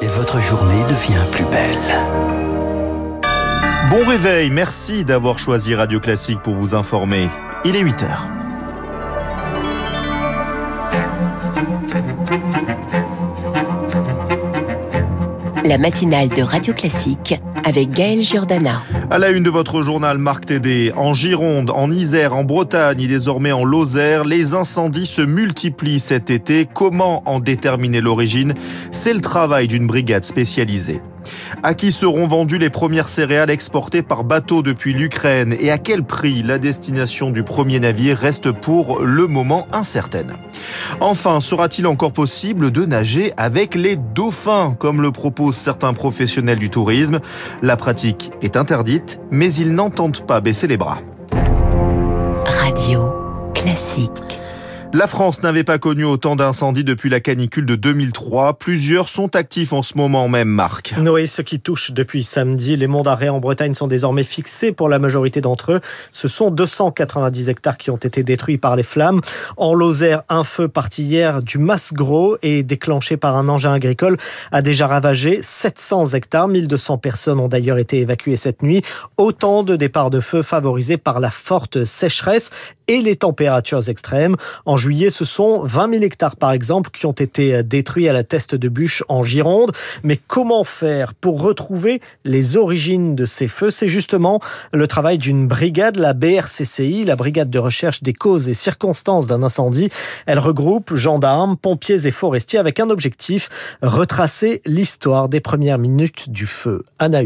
et votre journée devient plus belle. Bon réveil, merci d'avoir choisi Radio Classique pour vous informer. Il est 8 heures. La matinale de Radio Classique avec Gaël Giordana. À la une de votre journal, Marc Tédé, en Gironde, en Isère, en Bretagne et désormais en Lozère, les incendies se multiplient cet été. Comment en déterminer l'origine? C'est le travail d'une brigade spécialisée. À qui seront vendues les premières céréales exportées par bateau depuis l'Ukraine? Et à quel prix la destination du premier navire reste pour le moment incertaine? Enfin, sera-t-il encore possible de nager avec les dauphins, comme le proposent certains professionnels du tourisme? La pratique est interdite, mais ils n'entendent pas baisser les bras. Radio classique. La France n'avait pas connu autant d'incendies depuis la canicule de 2003. Plusieurs sont actifs en ce moment même, Marc. Oui, ce qui touche depuis samedi, les monts d'arrêt en Bretagne sont désormais fixés pour la majorité d'entre eux. Ce sont 290 hectares qui ont été détruits par les flammes. En Lozère, un feu parti hier du Mas-Gros et déclenché par un engin agricole a déjà ravagé 700 hectares. 1200 personnes ont d'ailleurs été évacuées cette nuit. Autant de départs de feu favorisés par la forte sécheresse et les températures extrêmes. En juillet, ce sont 20 000 hectares, par exemple, qui ont été détruits à la teste de bûche en Gironde. Mais comment faire pour retrouver les origines de ces feux? C'est justement le travail d'une brigade, la BRCCI, la brigade de recherche des causes et circonstances d'un incendie. Elle regroupe gendarmes, pompiers et forestiers avec un objectif, retracer l'histoire des premières minutes du feu. Anna.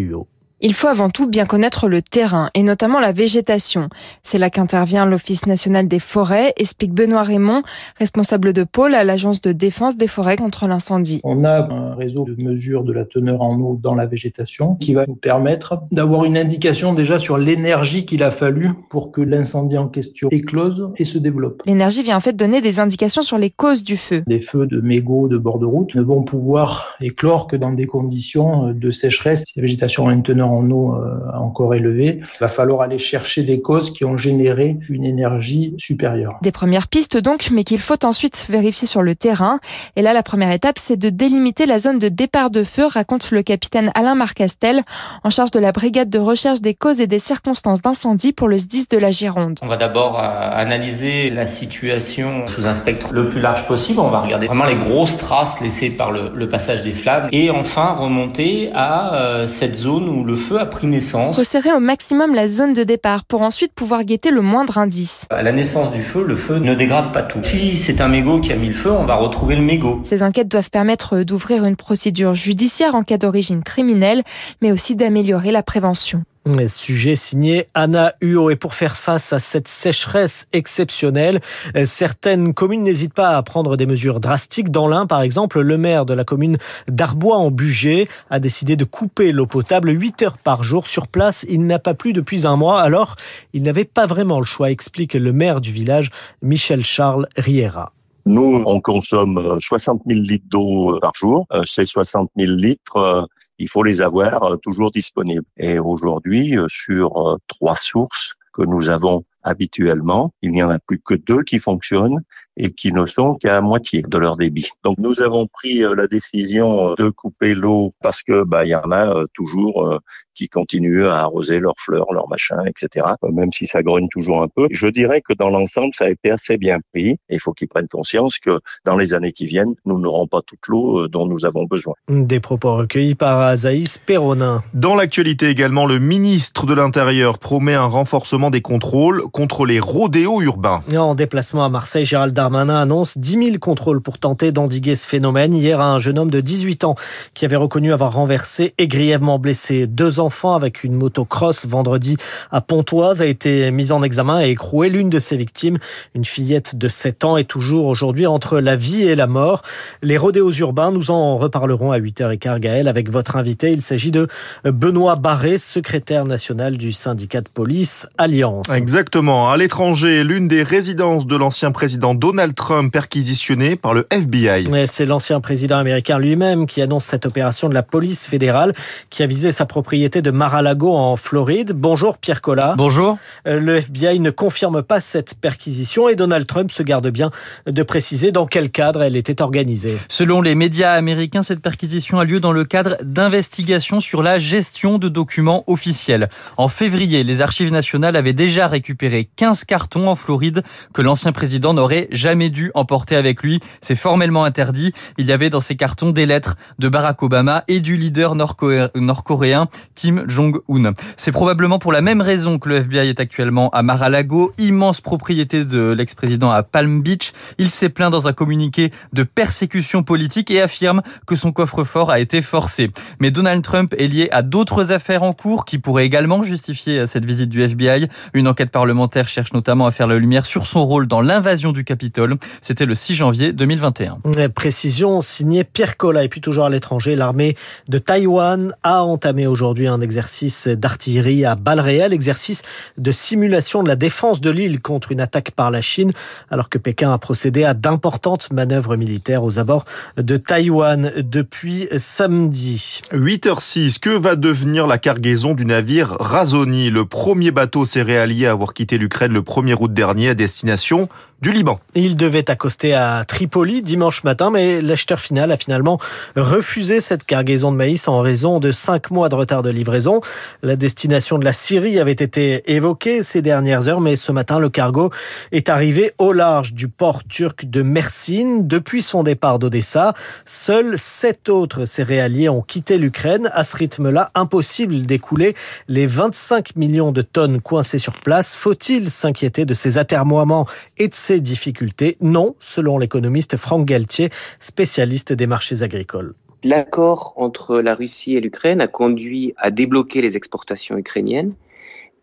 Il faut avant tout bien connaître le terrain et notamment la végétation. C'est là qu'intervient l'Office national des forêts, explique Benoît Raymond, responsable de pôle à l'Agence de défense des forêts contre l'incendie. On a un réseau de mesure de la teneur en eau dans la végétation qui va nous permettre d'avoir une indication déjà sur l'énergie qu'il a fallu pour que l'incendie en question éclose et se développe. L'énergie vient en fait donner des indications sur les causes du feu. Les feux de mégots de bord de route ne vont pouvoir éclore que dans des conditions de sécheresse. La végétation a une teneur en eau euh, encore élevée, il va falloir aller chercher des causes qui ont généré une énergie supérieure. Des premières pistes donc, mais qu'il faut ensuite vérifier sur le terrain. Et là, la première étape, c'est de délimiter la zone de départ de feu, raconte le capitaine Alain Marcastel, en charge de la brigade de recherche des causes et des circonstances d'incendie pour le SDIS de la Gironde. On va d'abord euh, analyser la situation sous un spectre le plus large possible. On va regarder vraiment les grosses traces laissées par le, le passage des flammes et enfin remonter à euh, cette zone où le feu a pris naissance. Resserrer au maximum la zone de départ pour ensuite pouvoir guetter le moindre indice. À la naissance du feu, le feu ne dégrade pas tout. Si c'est un mégot qui a mis le feu, on va retrouver le mégot. Ces enquêtes doivent permettre d'ouvrir une procédure judiciaire en cas d'origine criminelle, mais aussi d'améliorer la prévention. Sujet signé Anna Huot. Et pour faire face à cette sécheresse exceptionnelle, certaines communes n'hésitent pas à prendre des mesures drastiques. Dans l'un, par exemple, le maire de la commune d'Arbois en Bugey a décidé de couper l'eau potable 8 heures par jour. Sur place, il n'a pas plu depuis un mois. Alors, il n'avait pas vraiment le choix, explique le maire du village, Michel Charles Riera. Nous, on consomme 60 000 litres d'eau par jour. Ces 60 000 litres, il faut les avoir toujours disponibles. Et aujourd'hui, sur trois sources que nous avons habituellement, il n'y en a plus que deux qui fonctionnent et qui ne sont qu'à moitié de leur débit. Donc nous avons pris la décision de couper l'eau parce que bah il y en a toujours qui continuent à arroser leurs fleurs, leurs machins, etc. Même si ça grogne toujours un peu. Je dirais que dans l'ensemble, ça a été assez bien pris. Et il faut qu'ils prennent conscience que dans les années qui viennent, nous n'aurons pas toute l'eau dont nous avons besoin. Des propos recueillis par Azaïs Perronin. Dans l'actualité également, le ministre de l'Intérieur promet un renforcement des contrôles contre les rodéos urbains. En déplacement à Marseille, Gérald Darmanin annonce 10 000 contrôles pour tenter d'endiguer ce phénomène. Hier, un jeune homme de 18 ans qui avait reconnu avoir renversé et grièvement blessé deux enfants avec une motocross vendredi à Pontoise a été mis en examen et écroué. L'une de ses victimes, une fillette de 7 ans, est toujours aujourd'hui entre la vie et la mort. Les rodéos urbains, nous en reparlerons à 8h15 Gaël avec votre invité. Il s'agit de Benoît Barré, secrétaire national du syndicat de police Alliance. Exactement. Justement, à l'étranger, l'une des résidences de l'ancien président Donald Trump perquisitionnée par le FBI. C'est l'ancien président américain lui-même qui annonce cette opération de la police fédérale qui a visé sa propriété de Mar-a-Lago en Floride. Bonjour Pierre Collat. Bonjour. Euh, le FBI ne confirme pas cette perquisition et Donald Trump se garde bien de préciser dans quel cadre elle était organisée. Selon les médias américains, cette perquisition a lieu dans le cadre d'investigations sur la gestion de documents officiels. En février, les archives nationales avaient déjà récupéré 15 cartons en Floride que l'ancien président n'aurait jamais dû emporter avec lui. C'est formellement interdit. Il y avait dans ces cartons des lettres de Barack Obama et du leader nord-coréen Kim Jong-un. C'est probablement pour la même raison que le FBI est actuellement à Mar-a-Lago, immense propriété de l'ex-président à Palm Beach. Il s'est plaint dans un communiqué de persécution politique et affirme que son coffre-fort a été forcé. Mais Donald Trump est lié à d'autres affaires en cours qui pourraient également justifier cette visite du FBI. Une enquête parlementaire cherche notamment à faire la lumière sur son rôle dans l'invasion du Capitole. C'était le 6 janvier 2021. Précision signée Pierre Collat. Et puis toujours à l'étranger, l'armée de Taïwan a entamé aujourd'hui un exercice d'artillerie à balles réelles, exercice de simulation de la défense de l'île contre une attaque par la Chine, alors que Pékin a procédé à d'importantes manœuvres militaires aux abords de Taïwan depuis samedi. 8h06, que va devenir la cargaison du navire Razoni, le premier bateau céréalier à avoir quitté l'Ukraine le 1er août dernier à destination du Liban. Il devait accoster à Tripoli dimanche matin, mais l'acheteur final a finalement refusé cette cargaison de maïs en raison de cinq mois de retard de livraison. La destination de la Syrie avait été évoquée ces dernières heures, mais ce matin, le cargo est arrivé au large du port turc de Mersin. Depuis son départ d'Odessa, seuls sept autres céréaliers ont quitté l'Ukraine. À ce rythme-là, impossible d'écouler les 25 millions de tonnes coincées sur place. Faut-il s'inquiéter de ces atermoiements et de ces difficultés Non, selon l'économiste Franck Galtier, spécialiste des marchés agricoles. L'accord entre la Russie et l'Ukraine a conduit à débloquer les exportations ukrainiennes.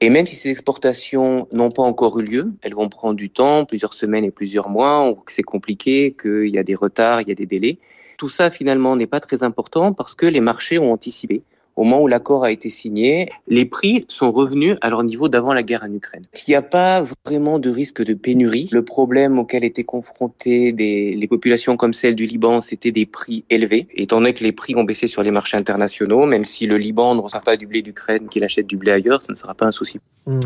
Et même si ces exportations n'ont pas encore eu lieu, elles vont prendre du temps, plusieurs semaines et plusieurs mois, que c'est compliqué, qu'il y a des retards, il y a des délais. Tout ça finalement n'est pas très important parce que les marchés ont anticipé au moment où l'accord a été signé, les prix sont revenus à leur niveau d'avant la guerre en Ukraine. Il n'y a pas vraiment de risque de pénurie. Le problème auquel étaient confrontées les populations comme celle du Liban, c'était des prix élevés. Étant donné que les prix ont baissé sur les marchés internationaux, même si le Liban ne reçoit pas du blé d'Ukraine, qu'il achète du blé ailleurs, ça ne sera pas un souci.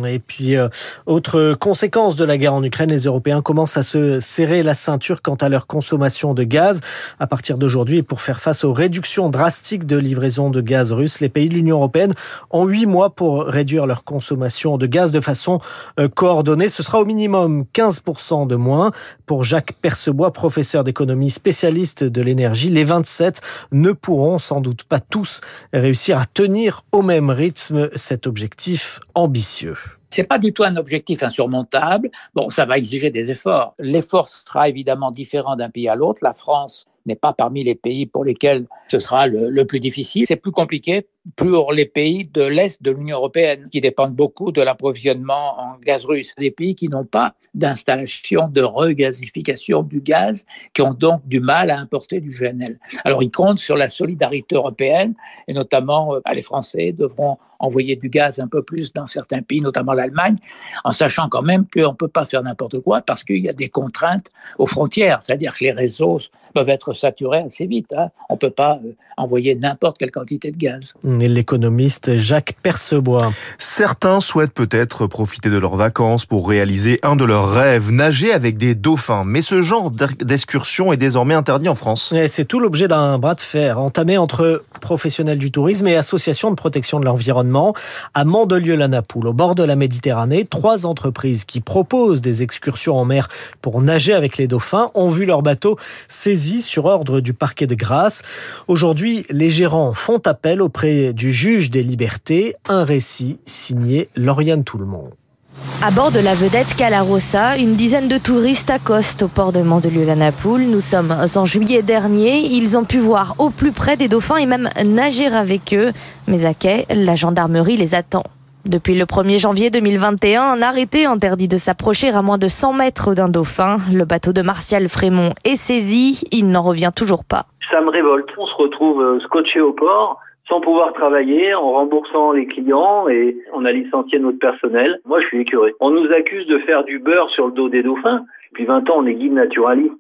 Et puis, euh, autre conséquence de la guerre en Ukraine, les Européens commencent à se serrer la ceinture quant à leur consommation de gaz. À partir d'aujourd'hui, pour faire face aux réductions drastiques de livraison de gaz russe, les pays de l'Union européenne ont huit mois pour réduire leur consommation de gaz de façon euh, coordonnée. Ce sera au minimum 15% de moins. Pour Jacques Percebois, professeur d'économie spécialiste de l'énergie, les 27 ne pourront sans doute pas tous réussir à tenir au même rythme cet objectif ambitieux. C'est pas du tout un objectif insurmontable. Bon, ça va exiger des efforts. L'effort sera évidemment différent d'un pays à l'autre. La France n'est pas parmi les pays pour lesquels ce sera le, le plus difficile. C'est plus compliqué pour les pays de l'Est de l'Union européenne, qui dépendent beaucoup de l'approvisionnement en gaz russe. Des pays qui n'ont pas d'installation de regasification du gaz, qui ont donc du mal à importer du GNL. Alors ils comptent sur la solidarité européenne, et notamment euh, les Français devront envoyer du gaz un peu plus dans certains pays, notamment l'Allemagne, en sachant quand même qu'on ne peut pas faire n'importe quoi parce qu'il y a des contraintes aux frontières, c'est-à-dire que les réseaux peuvent être saturés assez vite. Hein. On ne peut pas euh, envoyer n'importe quelle quantité de gaz l'économiste Jacques Percebois. Certains souhaitent peut-être profiter de leurs vacances pour réaliser un de leurs rêves, nager avec des dauphins. Mais ce genre d'excursion est désormais interdit en France. C'est tout l'objet d'un bras de fer entamé entre professionnels du tourisme et associations de protection de l'environnement. À Mandelieu-la-Napoule, au bord de la Méditerranée, trois entreprises qui proposent des excursions en mer pour nager avec les dauphins ont vu leur bateau saisi sur ordre du parquet de Grasse. Aujourd'hui, les gérants font appel auprès du juge des libertés, un récit signé Lauriane Tout-le-Monde. À bord de la vedette Calarossa, une dizaine de touristes accostent au port de Mandelieu-la-Napoule. Nous sommes en juillet dernier. Ils ont pu voir au plus près des dauphins et même nager avec eux. Mais à quai, la gendarmerie les attend. Depuis le 1er janvier 2021, un arrêté interdit de s'approcher à moins de 100 mètres d'un dauphin. Le bateau de Martial Frémont est saisi. Il n'en revient toujours pas. Ça me révolte. On se retrouve euh, scotché au port sans pouvoir travailler, en remboursant les clients et on a licencié notre personnel. Moi, je suis écœuré. On nous accuse de faire du beurre sur le dos des dauphins. Depuis 20 ans, on est guide naturaliste.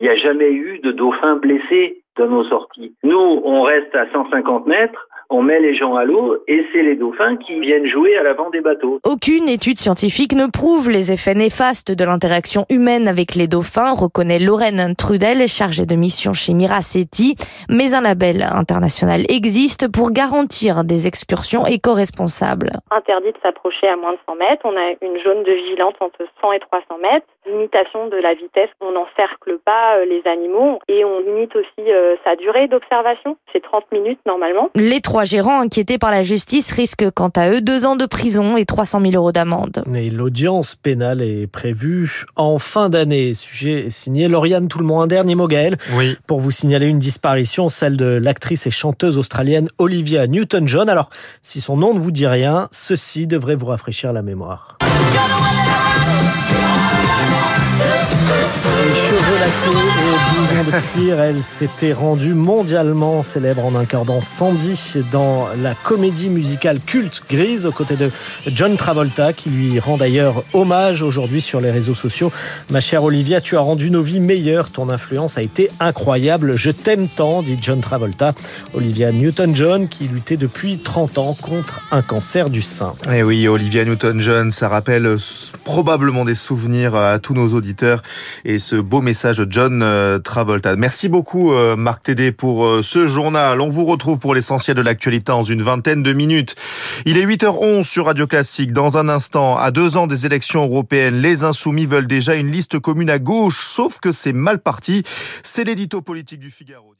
Il n'y a jamais eu de dauphins blessés dans nos sorties. Nous, on reste à 150 mètres on met les gens à l'eau et c'est les dauphins qui viennent jouer à l'avant des bateaux. Aucune étude scientifique ne prouve les effets néfastes de l'interaction humaine avec les dauphins, reconnaît Lorraine Trudel, chargée de mission chez Miraceti. Mais un label international existe pour garantir des excursions éco-responsables. Interdit de s'approcher à moins de 100 mètres. On a une zone de vigilance entre 100 et 300 mètres. Limitation de la vitesse. On n'encercle pas euh, les animaux et on limite aussi euh, sa durée d'observation. C'est 30 minutes normalement. Les trois gérants inquiétés par la justice risquent quant à eux deux ans de prison et 300 000 euros d'amende. Et l'audience pénale est prévue en fin d'année. Sujet signé Lauriane Tout le monde. Un dernier mot, Gaël. Oui. Pour vous signaler une disparition, celle de l'actrice et chanteuse australienne Olivia Newton-John. Alors, si son nom ne vous dit rien, ceci devrait vous rafraîchir la mémoire. Ooh, ooh, ooh. Cheveux lactés et blouson de cuir, elle s'était rendue mondialement célèbre en incarnant Sandy dans la comédie musicale culte Grise aux côtés de John Travolta qui lui rend d'ailleurs hommage aujourd'hui sur les réseaux sociaux. Ma chère Olivia, tu as rendu nos vies meilleures, ton influence a été incroyable, je t'aime tant, dit John Travolta. Olivia Newton-John qui luttait depuis 30 ans contre un cancer du sein. Eh oui, Olivia Newton-John, ça rappelle probablement des souvenirs à tous nos auditeurs et ce beau message John euh, Travolta. Merci beaucoup euh, Marc Tédé pour euh, ce journal. On vous retrouve pour l'essentiel de l'actualité dans une vingtaine de minutes. Il est 8h11 sur Radio Classique. Dans un instant, à deux ans des élections européennes, les insoumis veulent déjà une liste commune à gauche, sauf que c'est mal parti. C'est l'édito politique du Figaro.